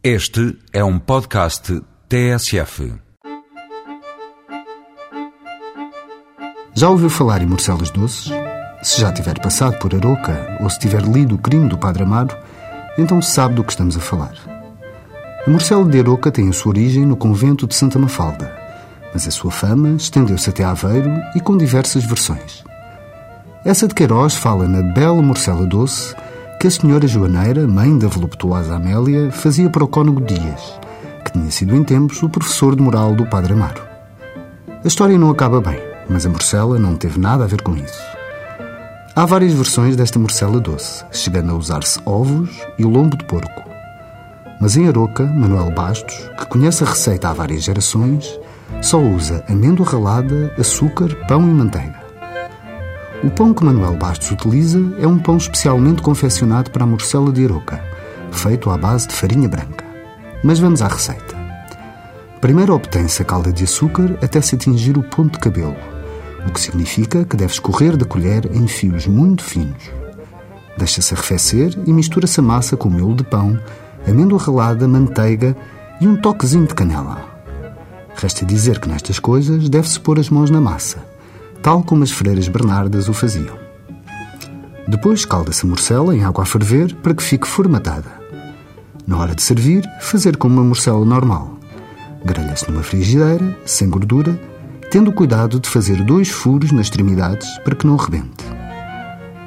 Este é um podcast TSF. Já ouviu falar em morcelas doces? Se já tiver passado por Aroca ou se tiver lido O Crime do Padre Amaro, então sabe do que estamos a falar. A morcela de Aroca tem a sua origem no convento de Santa Mafalda, mas a sua fama estendeu-se até Aveiro e com diversas versões. Essa de Queiroz fala na bela morcela doce que a senhora Joaneira, mãe da voluptuosa Amélia, fazia para o cônego Dias, que tinha sido em tempos o professor de moral do Padre Amaro. A história não acaba bem, mas a morcela não teve nada a ver com isso. Há várias versões desta morcela doce, chegando a usar-se ovos e lombo de porco. Mas em Aroca, Manuel Bastos, que conhece a receita há várias gerações, só usa amêndoa ralada, açúcar, pão e manteiga. O pão que Manuel Bastos utiliza é um pão especialmente confeccionado para a morcela de Aroca, feito à base de farinha branca. Mas vamos à receita. Primeiro obtém-se a calda de açúcar até se atingir o ponto de cabelo, o que significa que deve escorrer da colher em fios muito finos. Deixa-se arrefecer e mistura-se a massa com miolo de pão, amêndoa ralada, manteiga e um toquezinho de canela. Resta dizer que nestas coisas deve-se pôr as mãos na massa tal como as freiras Bernardas o faziam. Depois calda-se a morcela em água a ferver para que fique formatada. Na hora de servir, fazer como uma morcela normal. Grelha-se numa frigideira, sem gordura, tendo cuidado de fazer dois furos nas extremidades para que não rebente.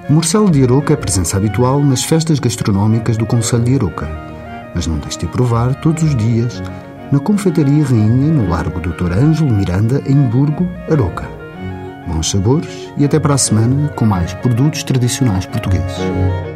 O morcelo de Aroca é presença habitual nas festas gastronómicas do Conselho de Aroca, mas não deixe de provar todos os dias na Confeitaria Rainha, no Largo Dr. Ângelo Miranda, em Burgo, Aroca bons sabores e até para a semana com mais produtos tradicionais portugueses.